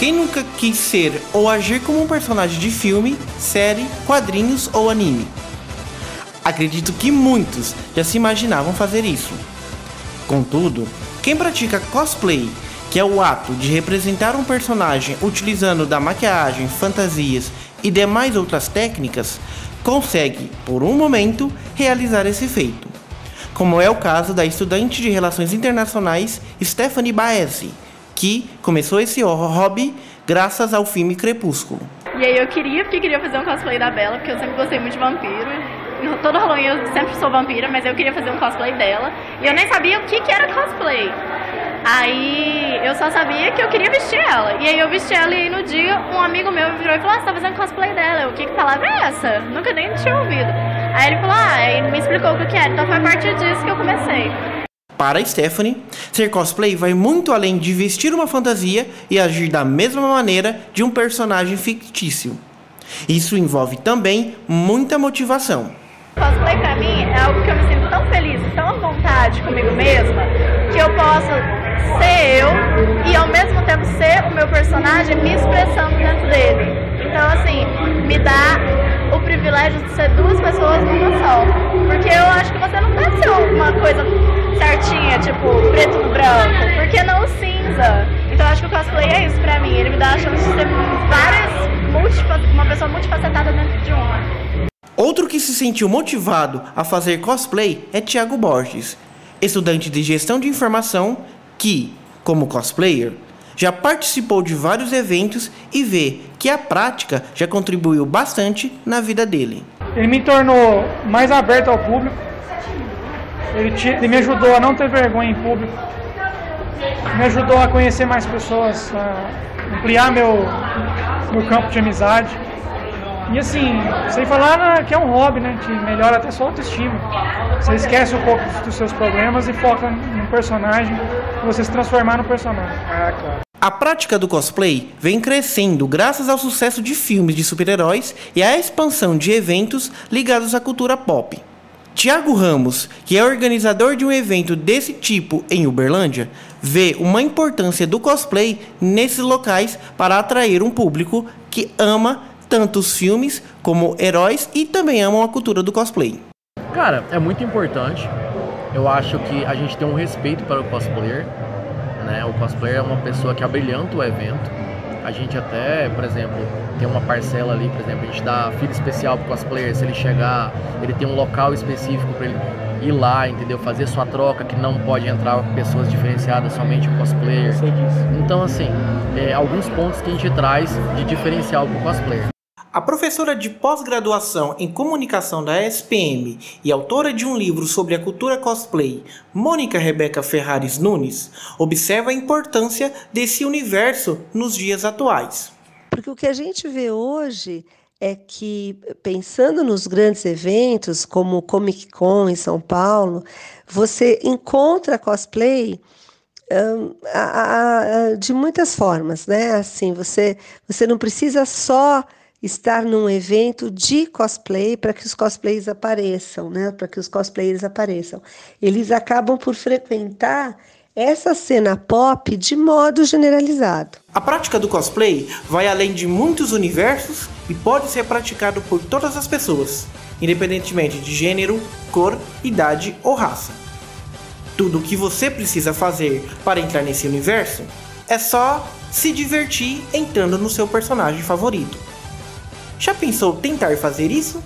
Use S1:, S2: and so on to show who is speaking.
S1: Quem nunca quis ser ou agir como um personagem de filme, série, quadrinhos ou anime? Acredito que muitos já se imaginavam fazer isso. Contudo, quem pratica cosplay, que é o ato de representar um personagem utilizando da maquiagem, fantasias e demais outras técnicas, consegue, por um momento, realizar esse feito. Como é o caso da estudante de Relações Internacionais Stephanie Baezi, que começou esse hobby graças ao filme Crepúsculo.
S2: E aí eu queria, porque queria fazer um cosplay da Bela, porque eu sempre gostei muito de vampiro. Todo Halloween eu sempre sou vampira, mas eu queria fazer um cosplay dela. E eu nem sabia o que, que era cosplay. Aí eu só sabia que eu queria vestir ela. E aí eu vesti ela e no dia um amigo meu virou e falou: ah, você tá fazendo cosplay dela. Eu, que, que palavra é essa? Nunca nem tinha ouvido. Aí ele falou: ah, ele me explicou o que era. Então foi a partir disso que eu comecei.
S1: Para Stephanie, ser cosplay vai muito além de vestir uma fantasia e agir da mesma maneira de um personagem fictício. Isso envolve também muita motivação.
S2: Cosplay pra mim é algo que eu me sinto tão feliz, tão à vontade comigo mesma, que eu posso ser eu e ao mesmo tempo ser o meu personagem me expressando dentro dele. Então, assim, me dá o privilégio de ser duas pessoas numa só.
S1: Se sentiu motivado a fazer cosplay é Thiago Borges, estudante de gestão de informação que, como cosplayer, já participou de vários eventos e vê que a prática já contribuiu bastante na vida dele.
S3: Ele me tornou mais aberto ao público, ele, te, ele me ajudou a não ter vergonha em público, me ajudou a conhecer mais pessoas, a ampliar meu, meu campo de amizade. E assim, sem falar que é um hobby, né? Que melhora até sua autoestima. Você esquece um pouco dos seus problemas e foca no personagem, você se transformar no personagem. Ah,
S1: claro. A prática do cosplay vem crescendo graças ao sucesso de filmes de super-heróis e à expansão de eventos ligados à cultura pop. Tiago Ramos, que é organizador de um evento desse tipo em Uberlândia, vê uma importância do cosplay nesses locais para atrair um público que ama tanto os filmes como heróis e também amam a cultura do cosplay.
S4: Cara, é muito importante. Eu acho que a gente tem um respeito para o cosplayer. Né? O cosplayer é uma pessoa que abrilhanta o evento. A gente até, por exemplo, tem uma parcela ali, por exemplo, a gente dá fila especial para o cosplayer. Se ele chegar, ele tem um local específico para ele ir lá, entendeu? Fazer sua troca, que não pode entrar pessoas diferenciadas, somente o cosplayer. Então, assim, é, alguns pontos que a gente traz de diferencial para o cosplayer.
S1: A professora de pós-graduação em comunicação da SPM e autora de um livro sobre a cultura cosplay, Mônica Rebeca Ferrares Nunes, observa a importância desse universo nos dias atuais.
S5: Porque o que a gente vê hoje é que, pensando nos grandes eventos, como o Comic Con em São Paulo, você encontra cosplay um, a, a, de muitas formas, né? Assim, você, você não precisa só estar num evento de cosplay para que os cosplays apareçam, né? Para que os cosplayers apareçam. Eles acabam por frequentar essa cena pop de modo generalizado.
S1: A prática do cosplay vai além de muitos universos e pode ser praticado por todas as pessoas, independentemente de gênero, cor, idade ou raça. Tudo o que você precisa fazer para entrar nesse universo é só se divertir entrando no seu personagem favorito. Já pensou tentar fazer isso?